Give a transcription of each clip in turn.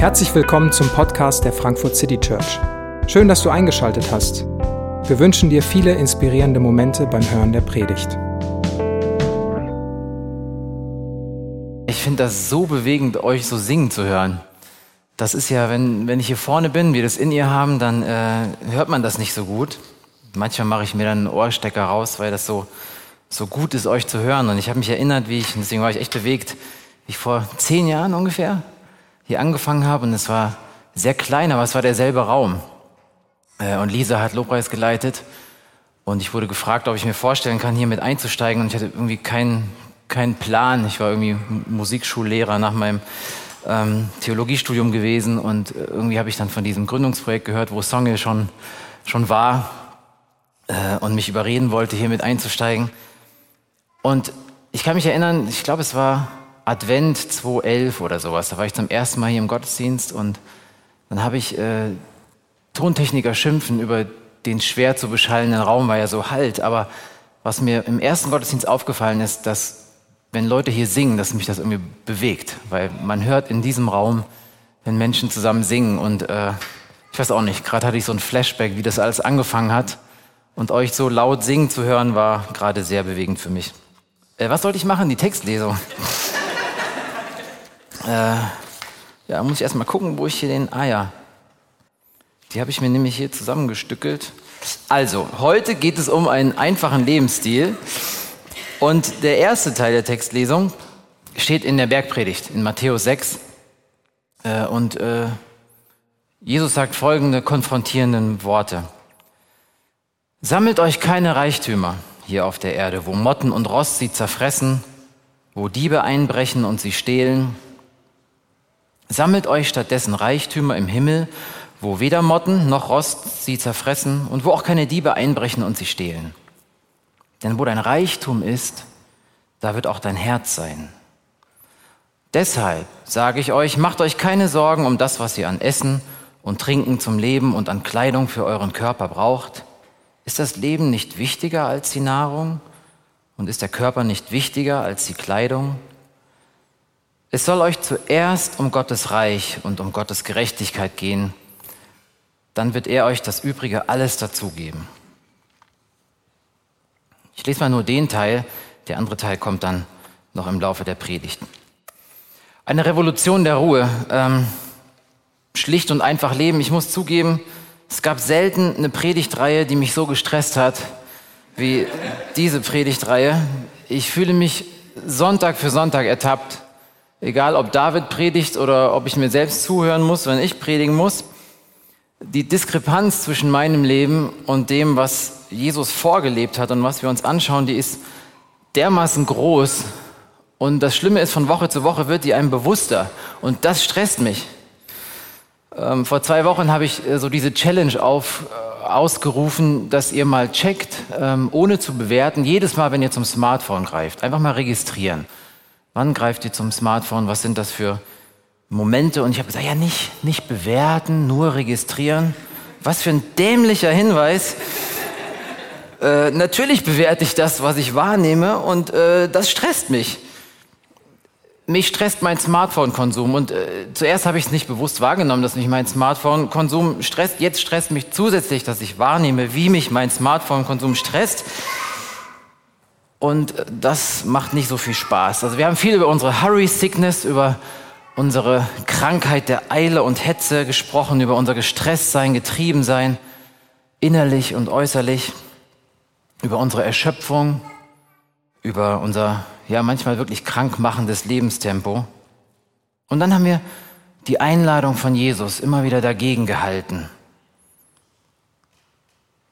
Herzlich willkommen zum Podcast der Frankfurt City Church. Schön, dass du eingeschaltet hast. Wir wünschen dir viele inspirierende Momente beim Hören der Predigt. Ich finde das so bewegend, euch so singen zu hören. Das ist ja, wenn, wenn ich hier vorne bin, wir das in ihr haben, dann äh, hört man das nicht so gut. Manchmal mache ich mir dann einen Ohrstecker raus, weil das so, so gut ist, euch zu hören. Und ich habe mich erinnert, wie ich, deswegen war ich echt bewegt, wie ich vor zehn Jahren ungefähr hier angefangen habe und es war sehr klein, aber es war derselbe Raum. Äh, und Lisa hat Lobpreis geleitet und ich wurde gefragt, ob ich mir vorstellen kann, hier mit einzusteigen und ich hatte irgendwie keinen keinen Plan. Ich war irgendwie Musikschullehrer nach meinem ähm, Theologiestudium gewesen und äh, irgendwie habe ich dann von diesem Gründungsprojekt gehört, wo Songe schon, schon war äh, und mich überreden wollte, hier mit einzusteigen. Und ich kann mich erinnern, ich glaube, es war Advent 2011 oder sowas. Da war ich zum ersten Mal hier im Gottesdienst und dann habe ich äh, Tontechniker schimpfen über den schwer zu beschallenden Raum, weil er so halt. Aber was mir im ersten Gottesdienst aufgefallen ist, dass wenn Leute hier singen, dass mich das irgendwie bewegt, weil man hört in diesem Raum, wenn Menschen zusammen singen und äh, ich weiß auch nicht, gerade hatte ich so ein Flashback, wie das alles angefangen hat und euch so laut singen zu hören, war gerade sehr bewegend für mich. Äh, was sollte ich machen? Die Textlesung. Äh, ja, muss ich erstmal gucken, wo ich hier den. Ja. Die habe ich mir nämlich hier zusammengestückelt. Also, heute geht es um einen einfachen Lebensstil. Und der erste Teil der Textlesung steht in der Bergpredigt, in Matthäus 6. Äh, und äh, Jesus sagt folgende konfrontierenden Worte. Sammelt euch keine Reichtümer hier auf der Erde, wo Motten und Rost sie zerfressen, wo Diebe einbrechen und sie stehlen Sammelt euch stattdessen Reichtümer im Himmel, wo weder Motten noch Rost sie zerfressen und wo auch keine Diebe einbrechen und sie stehlen. Denn wo dein Reichtum ist, da wird auch dein Herz sein. Deshalb sage ich euch, macht euch keine Sorgen um das, was ihr an Essen und Trinken zum Leben und an Kleidung für euren Körper braucht. Ist das Leben nicht wichtiger als die Nahrung? Und ist der Körper nicht wichtiger als die Kleidung? Es soll euch zuerst um Gottes Reich und um Gottes Gerechtigkeit gehen, dann wird er euch das Übrige alles dazugeben. Ich lese mal nur den Teil, der andere Teil kommt dann noch im Laufe der Predigt. Eine Revolution der Ruhe. Ähm, schlicht und einfach leben. Ich muss zugeben, es gab selten eine Predigtreihe, die mich so gestresst hat wie diese Predigtreihe. Ich fühle mich Sonntag für Sonntag ertappt Egal ob David predigt oder ob ich mir selbst zuhören muss, wenn ich predigen muss. Die Diskrepanz zwischen meinem Leben und dem, was Jesus vorgelebt hat und was wir uns anschauen, die ist dermaßen groß. Und das Schlimme ist, von Woche zu Woche wird die einem bewusster. Und das stresst mich. Ähm, vor zwei Wochen habe ich äh, so diese Challenge auf, äh, ausgerufen, dass ihr mal checkt, ähm, ohne zu bewerten, jedes Mal, wenn ihr zum Smartphone greift, einfach mal registrieren. Wann greift ihr zum Smartphone? Was sind das für Momente? Und ich habe gesagt, ja, nicht, nicht bewerten, nur registrieren. Was für ein dämlicher Hinweis. Äh, natürlich bewerte ich das, was ich wahrnehme und äh, das stresst mich. Mich stresst mein Smartphone-Konsum und äh, zuerst habe ich es nicht bewusst wahrgenommen, dass mich mein Smartphone-Konsum stresst. Jetzt stresst mich zusätzlich, dass ich wahrnehme, wie mich mein Smartphone-Konsum stresst. Und das macht nicht so viel Spaß. Also wir haben viel über unsere Hurry Sickness, über unsere Krankheit der Eile und Hetze gesprochen, über unser Gestresstsein, Getriebensein, innerlich und äußerlich, über unsere Erschöpfung, über unser, ja, manchmal wirklich krankmachendes Lebenstempo. Und dann haben wir die Einladung von Jesus immer wieder dagegen gehalten.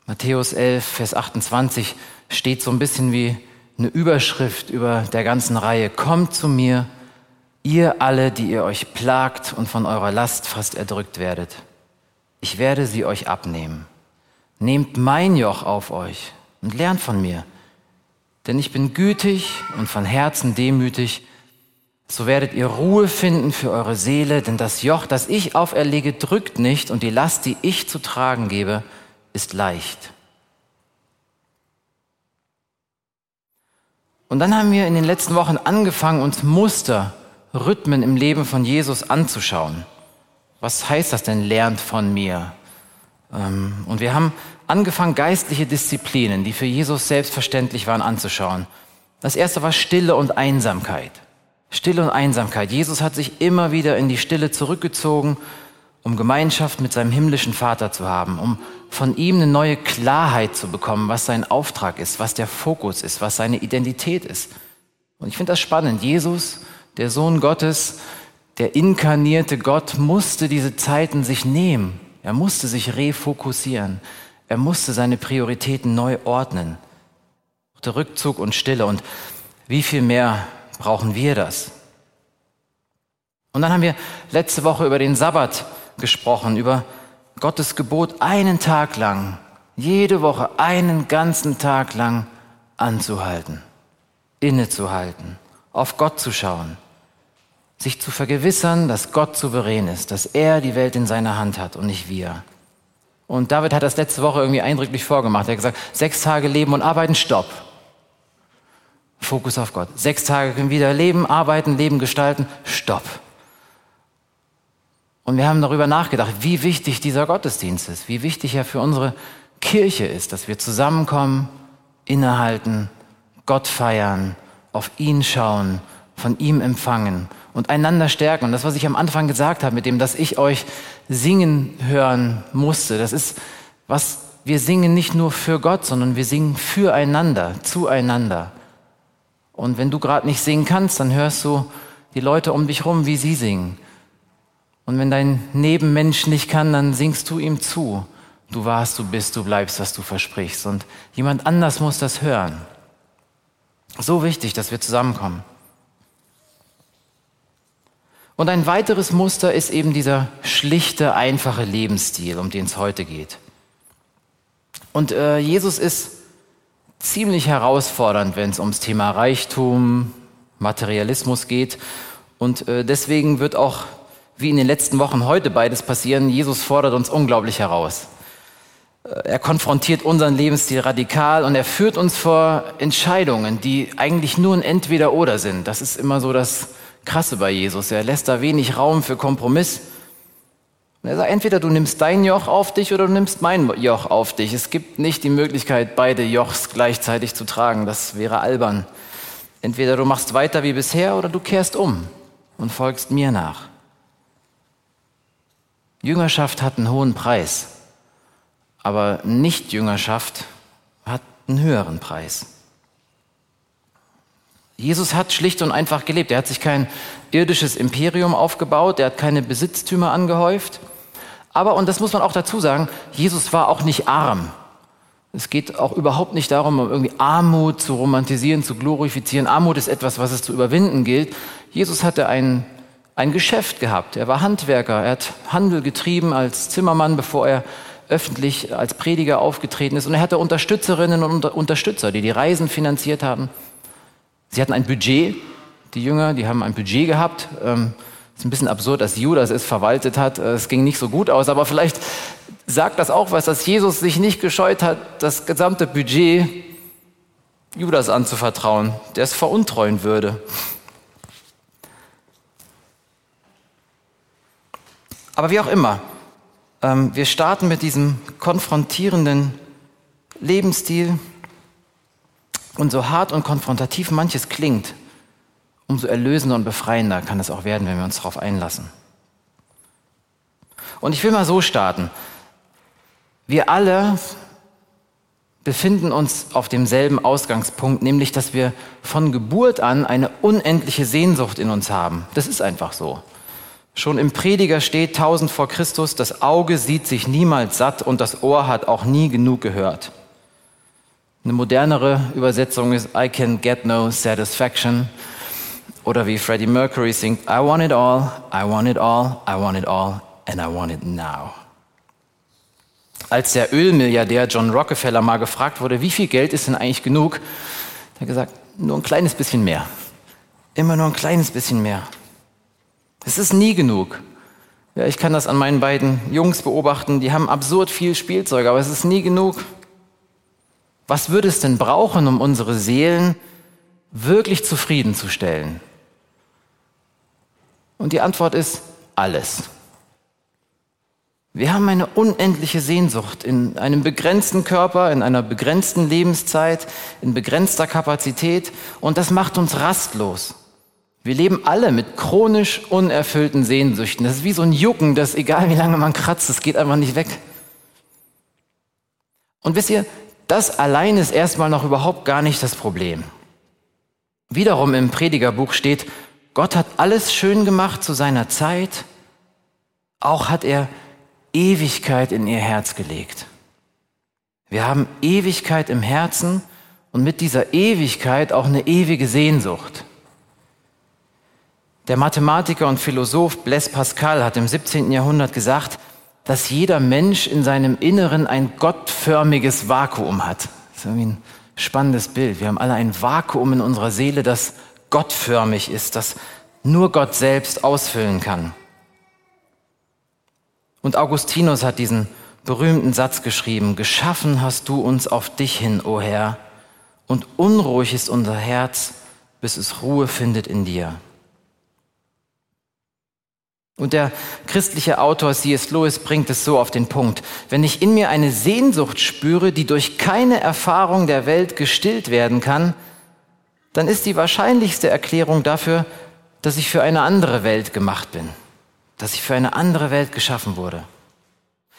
Matthäus 11, Vers 28 steht so ein bisschen wie eine Überschrift über der ganzen Reihe. Kommt zu mir, ihr alle, die ihr euch plagt und von eurer Last fast erdrückt werdet. Ich werde sie euch abnehmen. Nehmt mein Joch auf euch und lernt von mir. Denn ich bin gütig und von Herzen demütig. So werdet ihr Ruhe finden für eure Seele, denn das Joch, das ich auferlege, drückt nicht und die Last, die ich zu tragen gebe, ist leicht. Und dann haben wir in den letzten Wochen angefangen, uns Muster, Rhythmen im Leben von Jesus anzuschauen. Was heißt das denn, lernt von mir? Ähm, und wir haben angefangen, geistliche Disziplinen, die für Jesus selbstverständlich waren, anzuschauen. Das erste war Stille und Einsamkeit. Stille und Einsamkeit. Jesus hat sich immer wieder in die Stille zurückgezogen, um Gemeinschaft mit seinem himmlischen Vater zu haben, um von ihm eine neue Klarheit zu bekommen, was sein Auftrag ist, was der Fokus ist, was seine Identität ist. Und ich finde das spannend. Jesus, der Sohn Gottes, der inkarnierte Gott, musste diese Zeiten sich nehmen. Er musste sich refokussieren. Er musste seine Prioritäten neu ordnen. Der Rückzug und Stille. Und wie viel mehr brauchen wir das? Und dann haben wir letzte Woche über den Sabbat gesprochen, über Gottes Gebot, einen Tag lang, jede Woche, einen ganzen Tag lang anzuhalten, innezuhalten, auf Gott zu schauen, sich zu vergewissern, dass Gott souverän ist, dass er die Welt in seiner Hand hat und nicht wir. Und David hat das letzte Woche irgendwie eindrücklich vorgemacht. Er hat gesagt, sechs Tage leben und arbeiten, stopp. Fokus auf Gott. Sechs Tage können wieder leben, arbeiten, leben, gestalten, stopp. Und wir haben darüber nachgedacht, wie wichtig dieser Gottesdienst ist, wie wichtig er für unsere Kirche ist, dass wir zusammenkommen, innehalten, Gott feiern, auf ihn schauen, von ihm empfangen und einander stärken. Und das, was ich am Anfang gesagt habe, mit dem, dass ich euch singen hören musste, das ist, was wir singen nicht nur für Gott, sondern wir singen füreinander, zueinander. Und wenn du gerade nicht singen kannst, dann hörst du die Leute um dich rum, wie sie singen. Und wenn dein Nebenmensch nicht kann, dann singst du ihm zu. Du warst, du bist, du bleibst, was du versprichst. Und jemand anders muss das hören. So wichtig, dass wir zusammenkommen. Und ein weiteres Muster ist eben dieser schlichte, einfache Lebensstil, um den es heute geht. Und äh, Jesus ist ziemlich herausfordernd, wenn es ums Thema Reichtum, Materialismus geht. Und äh, deswegen wird auch wie in den letzten Wochen heute beides passieren. Jesus fordert uns unglaublich heraus. Äh, er konfrontiert unseren Lebensstil radikal und er führt uns vor Entscheidungen, die eigentlich nur ein Entweder-Oder sind. Das ist immer so das Krasse bei Jesus. Er lässt da wenig Raum für Kompromiss. Er sagt, entweder du nimmst dein Joch auf dich oder du nimmst mein Joch auf dich. Es gibt nicht die Möglichkeit, beide Jochs gleichzeitig zu tragen. Das wäre albern. Entweder du machst weiter wie bisher oder du kehrst um und folgst mir nach. Jüngerschaft hat einen hohen Preis, aber Nicht-Jüngerschaft hat einen höheren Preis. Jesus hat schlicht und einfach gelebt. Er hat sich kein irdisches Imperium aufgebaut, er hat keine Besitztümer angehäuft. Aber, und das muss man auch dazu sagen, Jesus war auch nicht arm. Es geht auch überhaupt nicht darum, um irgendwie Armut zu romantisieren, zu glorifizieren. Armut ist etwas, was es zu überwinden gilt. Jesus hatte einen ein Geschäft gehabt. Er war Handwerker, er hat Handel getrieben als Zimmermann, bevor er öffentlich als Prediger aufgetreten ist. Und er hatte Unterstützerinnen und Unterstützer, die die Reisen finanziert haben. Sie hatten ein Budget, die Jünger, die haben ein Budget gehabt. Ähm, ist ein bisschen absurd, dass Judas es verwaltet hat. Äh, es ging nicht so gut aus, aber vielleicht sagt das auch was, dass Jesus sich nicht gescheut hat, das gesamte Budget Judas anzuvertrauen, der es veruntreuen würde. Aber wie auch immer, ähm, wir starten mit diesem konfrontierenden Lebensstil. Und so hart und konfrontativ manches klingt, umso erlösender und befreiender kann es auch werden, wenn wir uns darauf einlassen. Und ich will mal so starten. Wir alle befinden uns auf demselben Ausgangspunkt, nämlich dass wir von Geburt an eine unendliche Sehnsucht in uns haben. Das ist einfach so. Schon im Prediger steht 1000 vor Christus, das Auge sieht sich niemals satt und das Ohr hat auch nie genug gehört. Eine modernere Übersetzung ist I can get no satisfaction. Oder wie Freddie Mercury singt, I want it all, I want it all, I want it all, and I want it now. Als der Ölmilliardär John Rockefeller mal gefragt wurde, wie viel Geld ist denn eigentlich genug, hat er gesagt, nur ein kleines bisschen mehr. Immer nur ein kleines bisschen mehr. Es ist nie genug. Ja, ich kann das an meinen beiden Jungs beobachten, die haben absurd viel Spielzeug, aber es ist nie genug. Was würde es denn brauchen, um unsere Seelen wirklich zufriedenzustellen? Und die Antwort ist alles. Wir haben eine unendliche Sehnsucht in einem begrenzten Körper, in einer begrenzten Lebenszeit, in begrenzter Kapazität und das macht uns rastlos. Wir leben alle mit chronisch unerfüllten Sehnsüchten. Das ist wie so ein Jucken, das egal wie lange man kratzt, es geht einfach nicht weg. Und wisst ihr, das allein ist erstmal noch überhaupt gar nicht das Problem. Wiederum im Predigerbuch steht, Gott hat alles schön gemacht zu seiner Zeit, auch hat er Ewigkeit in ihr Herz gelegt. Wir haben Ewigkeit im Herzen und mit dieser Ewigkeit auch eine ewige Sehnsucht. Der Mathematiker und Philosoph Blaise Pascal hat im 17. Jahrhundert gesagt, dass jeder Mensch in seinem Inneren ein gottförmiges Vakuum hat. Das ist irgendwie ein spannendes Bild. Wir haben alle ein Vakuum in unserer Seele, das gottförmig ist, das nur Gott selbst ausfüllen kann. Und Augustinus hat diesen berühmten Satz geschrieben, geschaffen hast du uns auf dich hin, o Herr, und unruhig ist unser Herz, bis es Ruhe findet in dir. Und der christliche Autor C.S. Lewis bringt es so auf den Punkt. Wenn ich in mir eine Sehnsucht spüre, die durch keine Erfahrung der Welt gestillt werden kann, dann ist die wahrscheinlichste Erklärung dafür, dass ich für eine andere Welt gemacht bin, dass ich für eine andere Welt geschaffen wurde.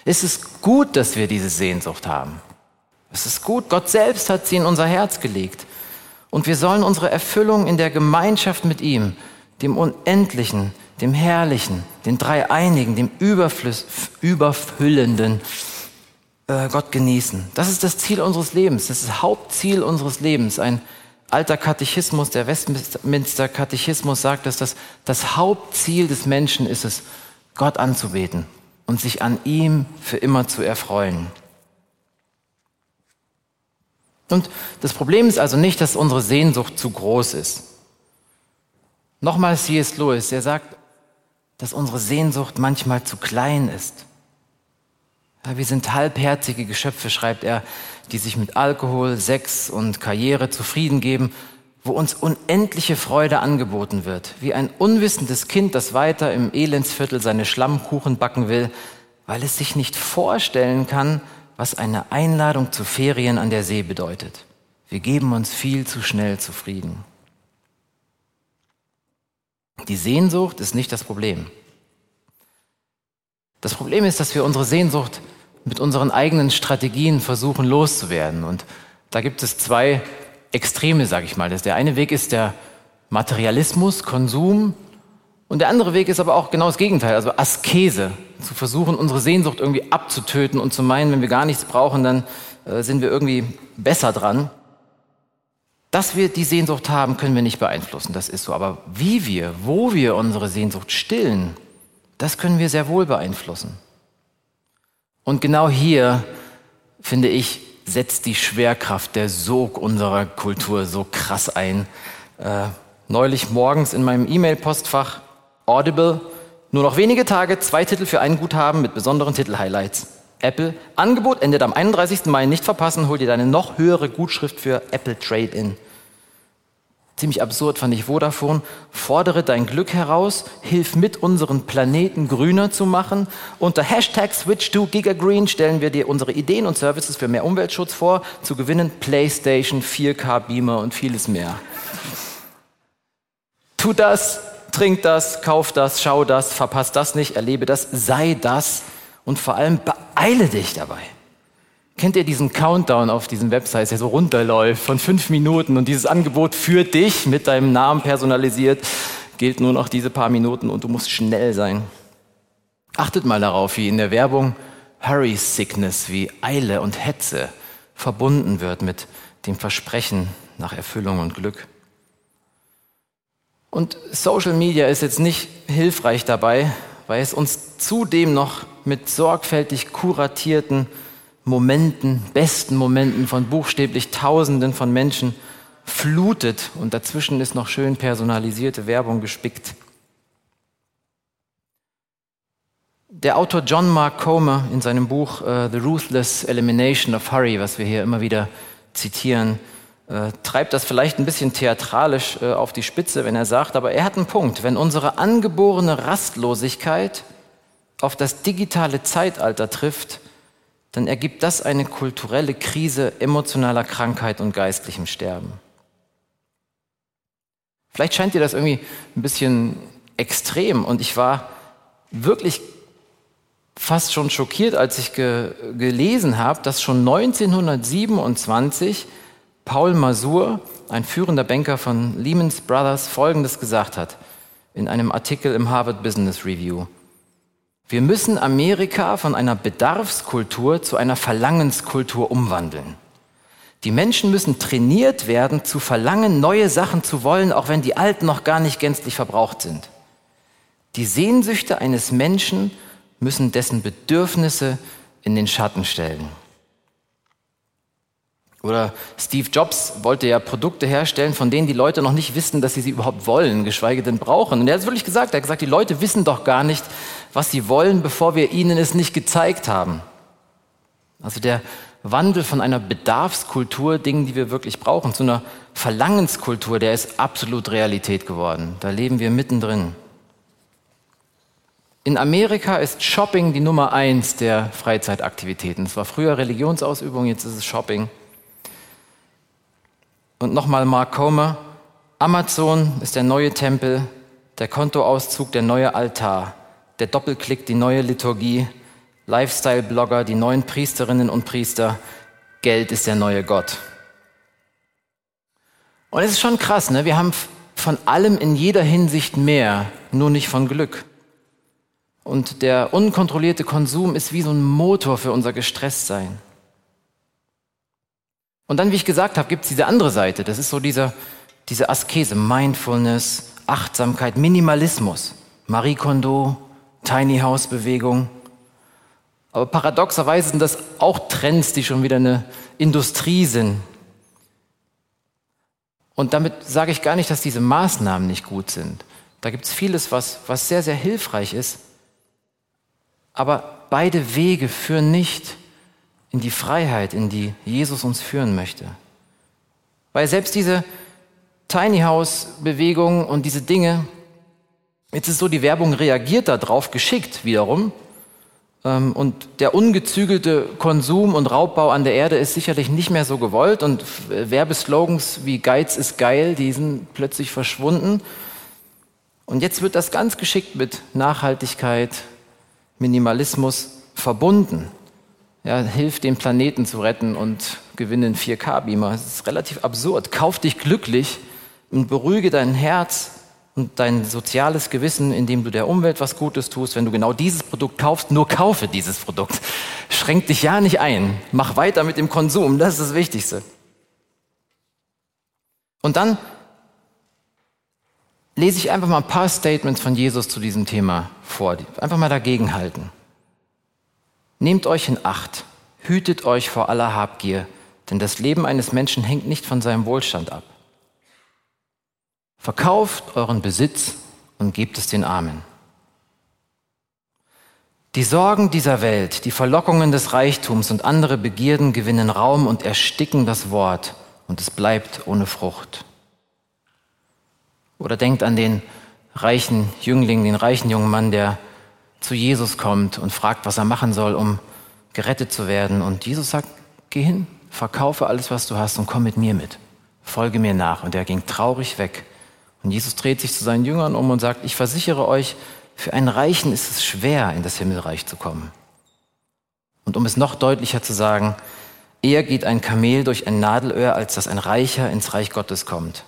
Es ist gut, dass wir diese Sehnsucht haben. Es ist gut, Gott selbst hat sie in unser Herz gelegt. Und wir sollen unsere Erfüllung in der Gemeinschaft mit ihm, dem Unendlichen, dem Herrlichen, den Dreieinigen, dem Überfluss, Überfüllenden äh, Gott genießen. Das ist das Ziel unseres Lebens. Das ist das Hauptziel unseres Lebens. Ein alter Katechismus, der Westminster Katechismus sagt, dass das, das Hauptziel des Menschen ist es, Gott anzubeten und sich an ihm für immer zu erfreuen. Und das Problem ist also nicht, dass unsere Sehnsucht zu groß ist. Nochmal C.S. Lewis, der sagt, dass unsere Sehnsucht manchmal zu klein ist. Ja, wir sind halbherzige Geschöpfe, schreibt er, die sich mit Alkohol, Sex und Karriere zufrieden geben, wo uns unendliche Freude angeboten wird, wie ein unwissendes Kind, das weiter im Elendsviertel seine Schlammkuchen backen will, weil es sich nicht vorstellen kann, was eine Einladung zu Ferien an der See bedeutet. Wir geben uns viel zu schnell zufrieden. Die Sehnsucht ist nicht das Problem. Das Problem ist, dass wir unsere Sehnsucht mit unseren eigenen Strategien versuchen loszuwerden. Und da gibt es zwei Extreme, sage ich mal. Der eine Weg ist der Materialismus, Konsum. Und der andere Weg ist aber auch genau das Gegenteil, also Askese. Zu versuchen, unsere Sehnsucht irgendwie abzutöten und zu meinen, wenn wir gar nichts brauchen, dann äh, sind wir irgendwie besser dran. Dass wir die Sehnsucht haben, können wir nicht beeinflussen, das ist so. Aber wie wir, wo wir unsere Sehnsucht stillen, das können wir sehr wohl beeinflussen. Und genau hier, finde ich, setzt die Schwerkraft, der Sog unserer Kultur so krass ein. Äh, neulich morgens in meinem E-Mail-Postfach Audible, nur noch wenige Tage, zwei Titel für ein Guthaben mit besonderen Titel-Highlights. Apple. Angebot endet am 31. Mai. Nicht verpassen. Hol dir deine noch höhere Gutschrift für Apple Trade-In. Ziemlich absurd fand ich Vodafone. Fordere dein Glück heraus, hilf mit, unseren Planeten grüner zu machen. Unter Hashtag Switch to GigaGreen stellen wir dir unsere Ideen und Services für mehr Umweltschutz vor. Zu gewinnen PlayStation, 4K Beamer und vieles mehr. Tu das, trink das, kauf das, schau das, verpass das nicht, erlebe das, sei das und vor allem beeile dich dabei. Kennt ihr diesen Countdown auf diesen Websites, der so runterläuft von fünf Minuten und dieses Angebot für dich mit deinem Namen personalisiert gilt nur noch diese paar Minuten und du musst schnell sein. Achtet mal darauf, wie in der Werbung Hurry Sickness, wie Eile und Hetze verbunden wird mit dem Versprechen nach Erfüllung und Glück. Und Social Media ist jetzt nicht hilfreich dabei, weil es uns zudem noch mit sorgfältig kuratierten Momenten, besten Momenten von buchstäblich Tausenden von Menschen flutet und dazwischen ist noch schön personalisierte Werbung gespickt. Der Autor John Mark Comer in seinem Buch uh, The Ruthless Elimination of Hurry, was wir hier immer wieder zitieren, uh, treibt das vielleicht ein bisschen theatralisch uh, auf die Spitze, wenn er sagt, aber er hat einen Punkt. Wenn unsere angeborene Rastlosigkeit auf das digitale Zeitalter trifft, dann ergibt das eine kulturelle Krise emotionaler Krankheit und geistlichem Sterben. Vielleicht scheint dir das irgendwie ein bisschen extrem und ich war wirklich fast schon schockiert, als ich ge gelesen habe, dass schon 1927 Paul Masur, ein führender Banker von Lehman Brothers, Folgendes gesagt hat in einem Artikel im Harvard Business Review. Wir müssen Amerika von einer Bedarfskultur zu einer Verlangenskultur umwandeln. Die Menschen müssen trainiert werden, zu verlangen, neue Sachen zu wollen, auch wenn die alten noch gar nicht gänzlich verbraucht sind. Die Sehnsüchte eines Menschen müssen dessen Bedürfnisse in den Schatten stellen. Oder Steve Jobs wollte ja Produkte herstellen, von denen die Leute noch nicht wissen, dass sie sie überhaupt wollen, geschweige denn brauchen. Und er hat es wirklich gesagt. Er hat gesagt, die Leute wissen doch gar nicht, was sie wollen, bevor wir ihnen es nicht gezeigt haben. Also der Wandel von einer Bedarfskultur, Dingen, die wir wirklich brauchen, zu einer Verlangenskultur, der ist absolut Realität geworden. Da leben wir mittendrin. In Amerika ist Shopping die Nummer eins der Freizeitaktivitäten. Es war früher Religionsausübung, jetzt ist es Shopping. Und nochmal Mark Comer, Amazon ist der neue Tempel, der Kontoauszug der neue Altar, der Doppelklick die neue Liturgie, Lifestyle-Blogger die neuen Priesterinnen und Priester, Geld ist der neue Gott. Und es ist schon krass, ne? wir haben von allem in jeder Hinsicht mehr, nur nicht von Glück. Und der unkontrollierte Konsum ist wie so ein Motor für unser Gestresstsein. Und dann, wie ich gesagt habe, gibt es diese andere Seite. Das ist so dieser, diese Askese, Mindfulness, Achtsamkeit, Minimalismus. Marie Kondo, Tiny House Bewegung. Aber paradoxerweise sind das auch Trends, die schon wieder eine Industrie sind. Und damit sage ich gar nicht, dass diese Maßnahmen nicht gut sind. Da gibt es vieles, was, was sehr, sehr hilfreich ist. Aber beide Wege führen nicht in die Freiheit, in die Jesus uns führen möchte. Weil selbst diese Tiny House Bewegung und diese Dinge, jetzt ist so, die Werbung reagiert darauf geschickt wiederum. Ähm, und der ungezügelte Konsum und Raubbau an der Erde ist sicherlich nicht mehr so gewollt und Werbeslogans wie Geiz ist geil, die sind plötzlich verschwunden. Und jetzt wird das ganz geschickt mit Nachhaltigkeit, Minimalismus verbunden ja, hilf den Planeten zu retten und gewinne einen 4K-Beamer. Das ist relativ absurd. Kauf dich glücklich und beruhige dein Herz und dein soziales Gewissen, indem du der Umwelt was Gutes tust. Wenn du genau dieses Produkt kaufst, nur kaufe dieses Produkt. Schränk dich ja nicht ein. Mach weiter mit dem Konsum. Das ist das Wichtigste. Und dann lese ich einfach mal ein paar Statements von Jesus zu diesem Thema vor. Einfach mal dagegenhalten. Nehmt euch in Acht, hütet euch vor aller Habgier, denn das Leben eines Menschen hängt nicht von seinem Wohlstand ab. Verkauft euren Besitz und gebt es den Armen. Die Sorgen dieser Welt, die Verlockungen des Reichtums und andere Begierden gewinnen Raum und ersticken das Wort und es bleibt ohne Frucht. Oder denkt an den reichen Jüngling, den reichen jungen Mann, der zu Jesus kommt und fragt, was er machen soll, um gerettet zu werden. Und Jesus sagt, geh hin, verkaufe alles, was du hast und komm mit mir mit. Folge mir nach. Und er ging traurig weg. Und Jesus dreht sich zu seinen Jüngern um und sagt, ich versichere euch, für einen Reichen ist es schwer, in das Himmelreich zu kommen. Und um es noch deutlicher zu sagen, eher geht ein Kamel durch ein Nadelöhr, als dass ein Reicher ins Reich Gottes kommt.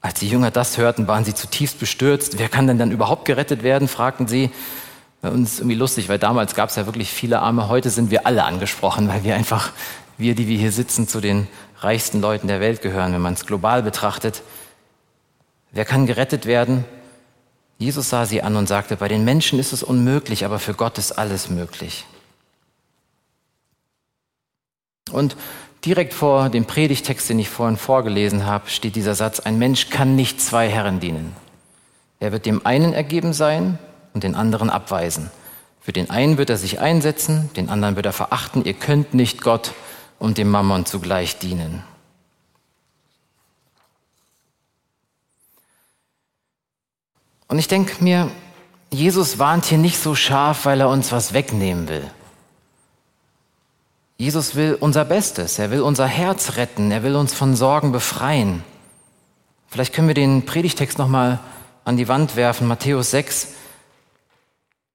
Als die Jünger das hörten, waren sie zutiefst bestürzt. Wer kann denn dann überhaupt gerettet werden? fragten sie. Bei uns ist irgendwie lustig, weil damals gab es ja wirklich viele Arme. Heute sind wir alle angesprochen, weil wir einfach, wir, die wir hier sitzen, zu den reichsten Leuten der Welt gehören, wenn man es global betrachtet. Wer kann gerettet werden? Jesus sah sie an und sagte, bei den Menschen ist es unmöglich, aber für Gott ist alles möglich. Und direkt vor dem Predigtext, den ich vorhin vorgelesen habe, steht dieser Satz, ein Mensch kann nicht zwei Herren dienen. Er wird dem einen ergeben sein und den anderen abweisen. Für den einen wird er sich einsetzen, den anderen wird er verachten. Ihr könnt nicht Gott und dem Mammon zugleich dienen. Und ich denke mir, Jesus warnt hier nicht so scharf, weil er uns was wegnehmen will. Jesus will unser Bestes, er will unser Herz retten, er will uns von Sorgen befreien. Vielleicht können wir den Predigtext nochmal an die Wand werfen, Matthäus 6.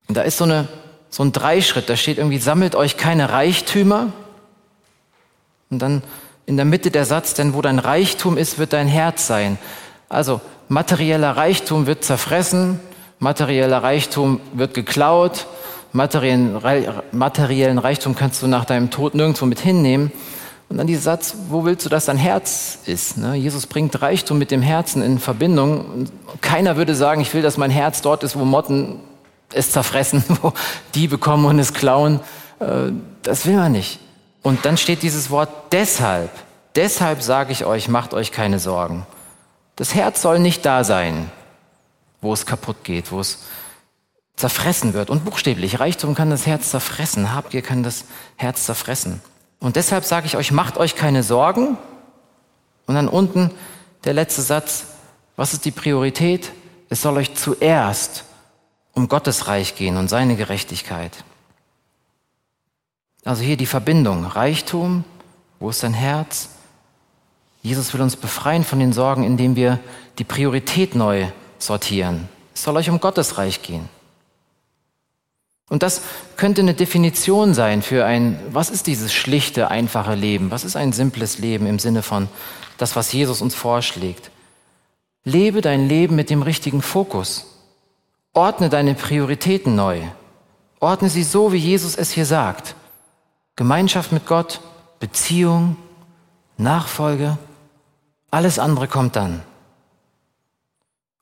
Und da ist so, eine, so ein Dreischritt, da steht irgendwie, sammelt euch keine Reichtümer. Und dann in der Mitte der Satz, denn wo dein Reichtum ist, wird dein Herz sein. Also materieller Reichtum wird zerfressen, materieller Reichtum wird geklaut, materiellen, materiellen Reichtum kannst du nach deinem Tod nirgendwo mit hinnehmen. Und dann dieser Satz, wo willst du, dass dein Herz ist? Ne? Jesus bringt Reichtum mit dem Herzen in Verbindung. Keiner würde sagen, ich will, dass mein Herz dort ist, wo Motten es zerfressen, wo die bekommen und es klauen. Äh, das will man nicht. Und dann steht dieses Wort deshalb. Deshalb sage ich euch, macht euch keine Sorgen. Das Herz soll nicht da sein, wo es kaputt geht, wo es zerfressen wird. Und buchstäblich, Reichtum kann das Herz zerfressen, Habgier kann das Herz zerfressen. Und deshalb sage ich euch, macht euch keine Sorgen. Und dann unten der letzte Satz, was ist die Priorität? Es soll euch zuerst um Gottes Reich gehen und seine Gerechtigkeit. Also hier die Verbindung, Reichtum, wo ist dein Herz? Jesus will uns befreien von den Sorgen, indem wir die Priorität neu sortieren. Es soll euch um Gottes Reich gehen. Und das könnte eine Definition sein für ein, was ist dieses schlichte, einfache Leben? Was ist ein simples Leben im Sinne von das, was Jesus uns vorschlägt? Lebe dein Leben mit dem richtigen Fokus. Ordne deine Prioritäten neu. Ordne sie so, wie Jesus es hier sagt. Gemeinschaft mit Gott, Beziehung, Nachfolge, alles andere kommt dann.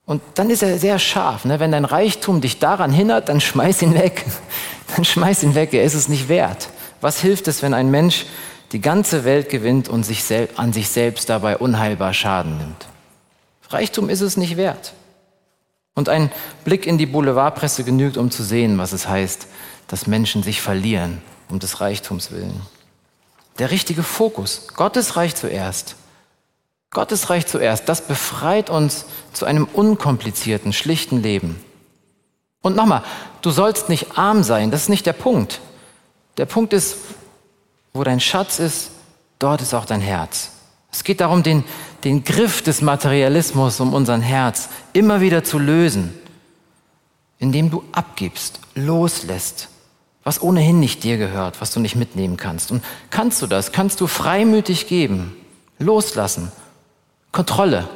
Und dann ist er sehr scharf. Ne? Wenn dein Reichtum dich daran hindert, dann schmeiß ihn weg. Dann schmeiß ihn weg. Er ist es nicht wert. Was hilft es, wenn ein Mensch die ganze Welt gewinnt und sich an sich selbst dabei unheilbar Schaden nimmt? Reichtum ist es nicht wert. Und ein Blick in die Boulevardpresse genügt, um zu sehen, was es heißt, dass Menschen sich verlieren um des Reichtums willen. Der richtige Fokus. Gottes Reich zuerst. Gottes Reich zuerst, das befreit uns zu einem unkomplizierten, schlichten Leben. Und nochmal, du sollst nicht arm sein, das ist nicht der Punkt. Der Punkt ist, wo dein Schatz ist, dort ist auch dein Herz. Es geht darum, den, den Griff des Materialismus um unseren Herz immer wieder zu lösen, indem du abgibst, loslässt, was ohnehin nicht dir gehört, was du nicht mitnehmen kannst. Und kannst du das? Kannst du freimütig geben, loslassen Kontrolle,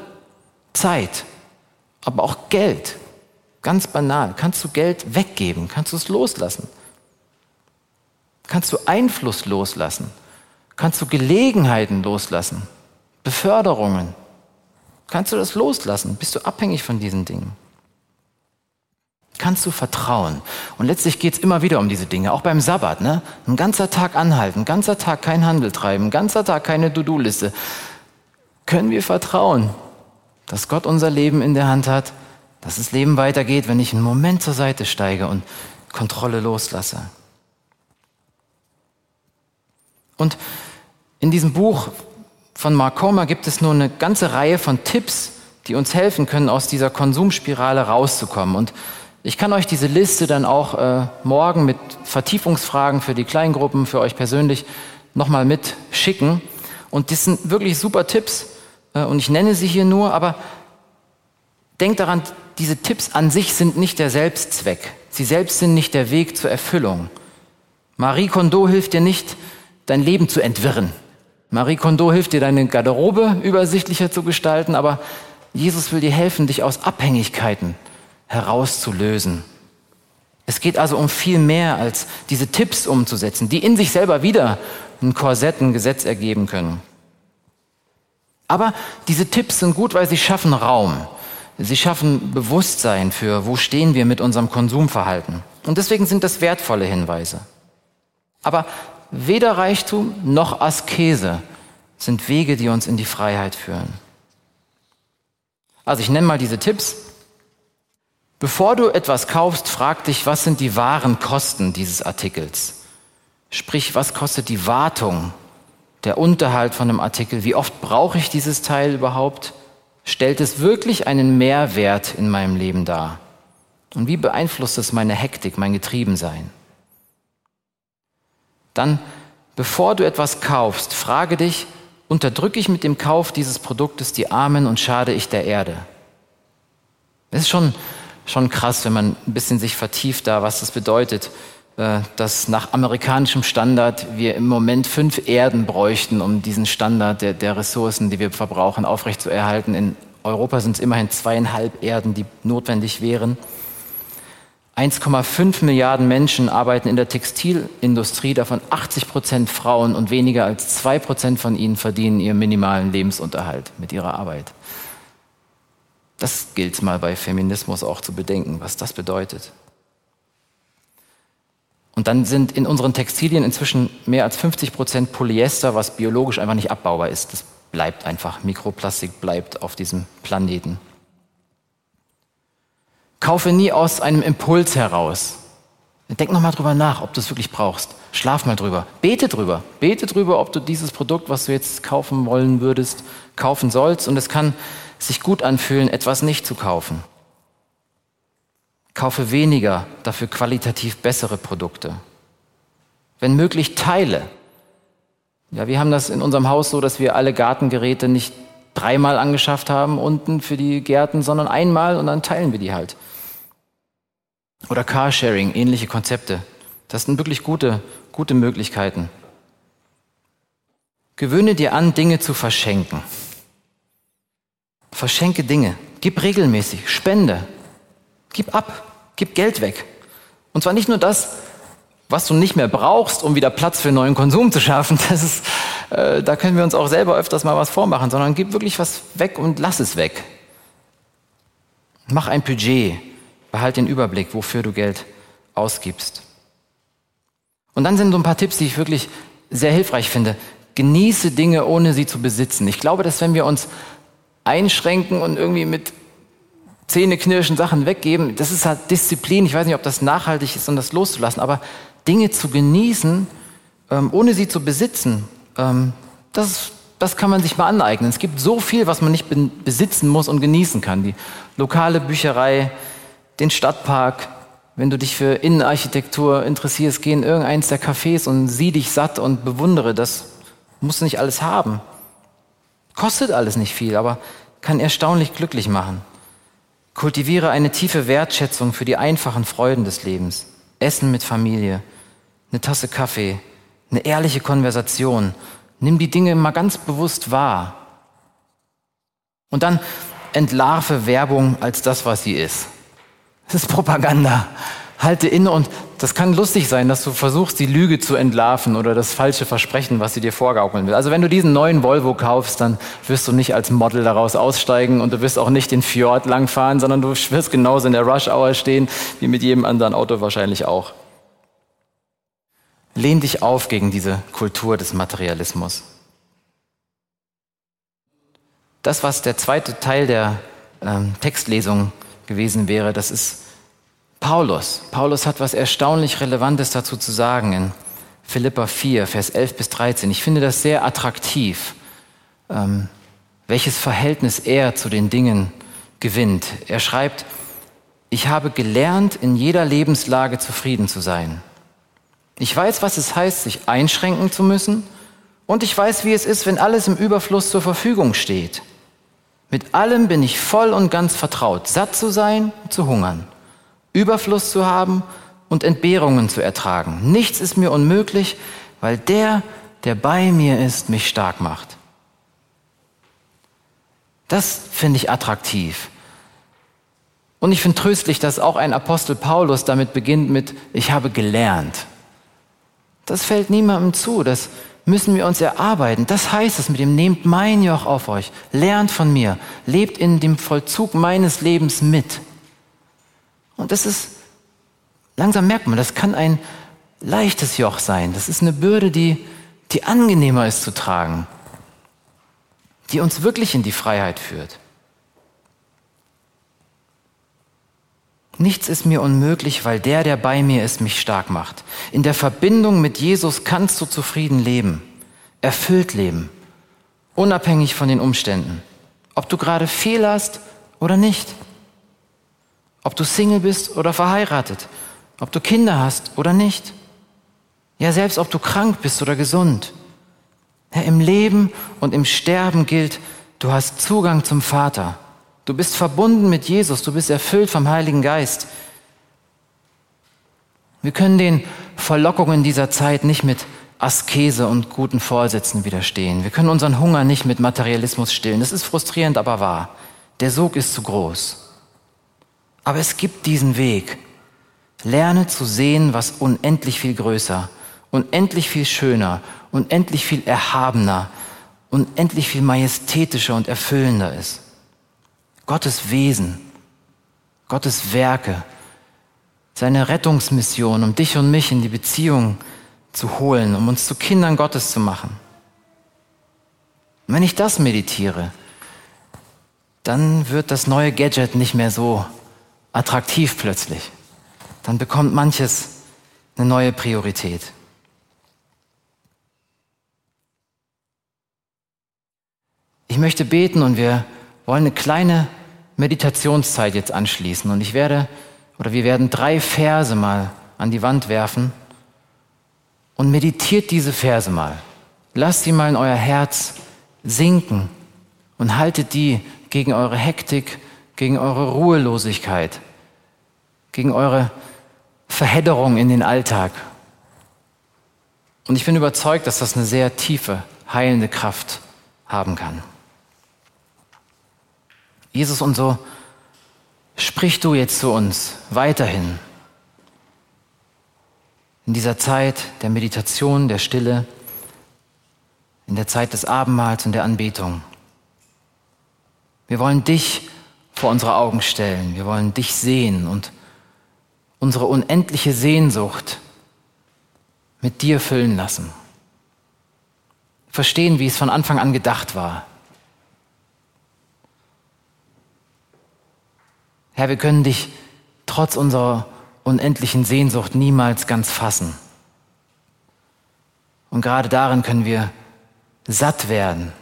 Zeit, aber auch Geld. Ganz banal. Kannst du Geld weggeben? Kannst du es loslassen? Kannst du Einfluss loslassen? Kannst du Gelegenheiten loslassen? Beförderungen? Kannst du das loslassen? Bist du abhängig von diesen Dingen? Kannst du vertrauen? Und letztlich geht es immer wieder um diese Dinge, auch beim Sabbat. Ne? Ein ganzer Tag anhalten, ein ganzer Tag kein Handel treiben, ein ganzer Tag keine To-Do-Liste können wir vertrauen, dass Gott unser Leben in der Hand hat, dass das Leben weitergeht, wenn ich einen Moment zur Seite steige und Kontrolle loslasse. Und in diesem Buch von Mark Comer gibt es nur eine ganze Reihe von Tipps, die uns helfen können, aus dieser Konsumspirale rauszukommen. Und ich kann euch diese Liste dann auch äh, morgen mit Vertiefungsfragen für die Kleingruppen, für euch persönlich nochmal mitschicken. Und das sind wirklich super Tipps, äh, und ich nenne sie hier nur, aber denkt daran, diese Tipps an sich sind nicht der Selbstzweck. Sie selbst sind nicht der Weg zur Erfüllung. Marie Kondo hilft dir nicht, dein Leben zu entwirren. Marie Kondo hilft dir, deine Garderobe übersichtlicher zu gestalten, aber Jesus will dir helfen, dich aus Abhängigkeiten herauszulösen. Es geht also um viel mehr als diese Tipps umzusetzen, die in sich selber wieder ein Korsett, ein Gesetz ergeben können. Aber diese Tipps sind gut, weil sie schaffen Raum. Sie schaffen Bewusstsein für, wo stehen wir mit unserem Konsumverhalten. Und deswegen sind das wertvolle Hinweise. Aber weder Reichtum noch Askese sind Wege, die uns in die Freiheit führen. Also ich nenne mal diese Tipps. Bevor du etwas kaufst, frag dich, was sind die wahren Kosten dieses Artikels? Sprich, was kostet die Wartung der Unterhalt von einem Artikel, wie oft brauche ich dieses Teil überhaupt? Stellt es wirklich einen Mehrwert in meinem Leben dar? Und wie beeinflusst es meine Hektik, mein Getriebensein? Dann, bevor du etwas kaufst, frage dich, unterdrücke ich mit dem Kauf dieses Produktes die Armen und schade ich der Erde? Es ist schon, schon krass, wenn man ein bisschen sich vertieft da, was das bedeutet, äh, dass nach amerikanischem Standard wir im Moment fünf Erden bräuchten, um diesen Standard der, der Ressourcen, die wir verbrauchen, aufrechtzuerhalten. In Europa sind es immerhin zweieinhalb Erden, die notwendig wären. 1,5 Milliarden Menschen arbeiten in der Textilindustrie, davon 80 Prozent Frauen und weniger als zwei Prozent von ihnen verdienen ihren minimalen Lebensunterhalt mit ihrer Arbeit. Das gilt mal bei Feminismus auch zu bedenken, was das bedeutet. Und dann sind in unseren Textilien inzwischen mehr als 50 Prozent Polyester, was biologisch einfach nicht abbaubar ist. Das bleibt einfach. Mikroplastik bleibt auf diesem Planeten. Kaufe nie aus einem Impuls heraus. Denk nochmal drüber nach, ob du es wirklich brauchst. Schlaf mal drüber. Bete drüber. Bete drüber, ob du dieses Produkt, was du jetzt kaufen wollen würdest, kaufen sollst. Und es kann sich gut anfühlen, etwas nicht zu kaufen. Kaufe weniger, dafür qualitativ bessere Produkte. Wenn möglich, teile. Ja, wir haben das in unserem Haus so, dass wir alle Gartengeräte nicht dreimal angeschafft haben unten für die Gärten, sondern einmal und dann teilen wir die halt. Oder Carsharing, ähnliche Konzepte. Das sind wirklich gute, gute Möglichkeiten. Gewöhne dir an, Dinge zu verschenken. Verschenke Dinge. Gib regelmäßig. Spende. Gib ab. Gib Geld weg. Und zwar nicht nur das, was du nicht mehr brauchst, um wieder Platz für neuen Konsum zu schaffen. Das ist, äh, da können wir uns auch selber öfters mal was vormachen, sondern gib wirklich was weg und lass es weg. Mach ein Budget. Behalt den Überblick, wofür du Geld ausgibst. Und dann sind so ein paar Tipps, die ich wirklich sehr hilfreich finde. Genieße Dinge, ohne sie zu besitzen. Ich glaube, dass wenn wir uns einschränken und irgendwie mit Zähneknirschen Sachen weggeben, das ist halt Disziplin. Ich weiß nicht, ob das nachhaltig ist, um das loszulassen, aber Dinge zu genießen, ähm, ohne sie zu besitzen, ähm, das, das kann man sich mal aneignen. Es gibt so viel, was man nicht besitzen muss und genießen kann. Die lokale Bücherei, den Stadtpark. Wenn du dich für Innenarchitektur interessierst, geh in irgendeins der Cafés und sieh dich satt und bewundere. Das musst du nicht alles haben. Kostet alles nicht viel, aber kann erstaunlich glücklich machen. Kultiviere eine tiefe Wertschätzung für die einfachen Freuden des Lebens. Essen mit Familie, eine Tasse Kaffee, eine ehrliche Konversation. Nimm die Dinge mal ganz bewusst wahr. Und dann entlarve Werbung als das, was sie ist. Das ist Propaganda. Halte inne und das kann lustig sein, dass du versuchst, die Lüge zu entlarven oder das falsche Versprechen, was sie dir vorgaukeln will. Also wenn du diesen neuen Volvo kaufst, dann wirst du nicht als Model daraus aussteigen und du wirst auch nicht den Fjord langfahren, sondern du wirst genauso in der Rush Hour stehen, wie mit jedem anderen Auto wahrscheinlich auch. Lehn dich auf gegen diese Kultur des Materialismus. Das, was der zweite Teil der ähm, Textlesung gewesen wäre, das ist Paulus. Paulus hat was erstaunlich Relevantes dazu zu sagen in Philippa 4, Vers 11 bis 13. Ich finde das sehr attraktiv, ähm, welches Verhältnis er zu den Dingen gewinnt. Er schreibt, ich habe gelernt, in jeder Lebenslage zufrieden zu sein. Ich weiß, was es heißt, sich einschränken zu müssen, und ich weiß, wie es ist, wenn alles im Überfluss zur Verfügung steht. Mit allem bin ich voll und ganz vertraut, satt zu sein, zu hungern, Überfluss zu haben und Entbehrungen zu ertragen. Nichts ist mir unmöglich, weil der, der bei mir ist, mich stark macht. Das finde ich attraktiv. Und ich finde tröstlich, dass auch ein Apostel Paulus damit beginnt mit, ich habe gelernt. Das fällt niemandem zu, dass müssen wir uns erarbeiten. Das heißt es mit dem, nehmt mein Joch auf euch, lernt von mir, lebt in dem Vollzug meines Lebens mit. Und das ist, langsam merkt man, das kann ein leichtes Joch sein. Das ist eine Bürde, die, die angenehmer ist zu tragen, die uns wirklich in die Freiheit führt. Nichts ist mir unmöglich, weil der, der bei mir ist, mich stark macht. In der Verbindung mit Jesus kannst du zufrieden leben, erfüllt leben, unabhängig von den Umständen, ob du gerade Fehler hast oder nicht. Ob du Single bist oder verheiratet, ob du Kinder hast oder nicht. Ja, selbst ob du krank bist oder gesund. Ja, Im Leben und im Sterben gilt, du hast Zugang zum Vater. Du bist verbunden mit Jesus, du bist erfüllt vom Heiligen Geist. Wir können den Verlockungen dieser Zeit nicht mit Askese und guten Vorsätzen widerstehen. Wir können unseren Hunger nicht mit Materialismus stillen. Das ist frustrierend, aber wahr. Der Sog ist zu groß. Aber es gibt diesen Weg. Lerne zu sehen, was unendlich viel größer, unendlich viel schöner, unendlich viel erhabener, unendlich viel majestätischer und erfüllender ist. Gottes Wesen, Gottes Werke, seine Rettungsmission, um dich und mich in die Beziehung zu holen, um uns zu Kindern Gottes zu machen. Und wenn ich das meditiere, dann wird das neue Gadget nicht mehr so attraktiv plötzlich. Dann bekommt manches eine neue Priorität. Ich möchte beten und wir wollen eine kleine Meditationszeit jetzt anschließen. Und ich werde, oder wir werden drei Verse mal an die Wand werfen und meditiert diese Verse mal. Lasst sie mal in euer Herz sinken und haltet die gegen eure Hektik, gegen eure Ruhelosigkeit, gegen eure Verhedderung in den Alltag. Und ich bin überzeugt, dass das eine sehr tiefe, heilende Kraft haben kann. Jesus, und so sprich du jetzt zu uns weiterhin in dieser Zeit der Meditation, der Stille, in der Zeit des Abendmahls und der Anbetung. Wir wollen dich vor unsere Augen stellen. Wir wollen dich sehen und unsere unendliche Sehnsucht mit dir füllen lassen. Verstehen, wie es von Anfang an gedacht war. Herr, wir können dich trotz unserer unendlichen Sehnsucht niemals ganz fassen. Und gerade darin können wir satt werden,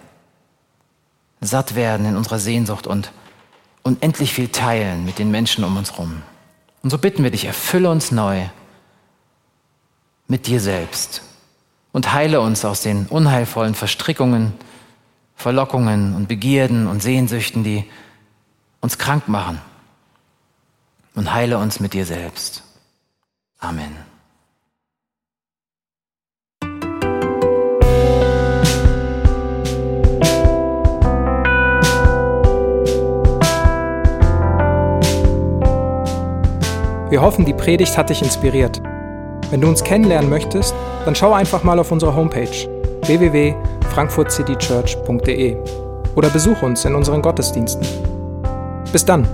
satt werden in unserer Sehnsucht und unendlich viel teilen mit den Menschen um uns herum. Und so bitten wir dich, erfülle uns neu mit dir selbst und heile uns aus den unheilvollen Verstrickungen, Verlockungen und Begierden und Sehnsüchten, die uns krank machen und heile uns mit dir selbst. Amen. Wir hoffen, die Predigt hat dich inspiriert. Wenn du uns kennenlernen möchtest, dann schau einfach mal auf unsere Homepage www.frankfurtcitychurch.de oder besuch uns in unseren Gottesdiensten. Bis dann!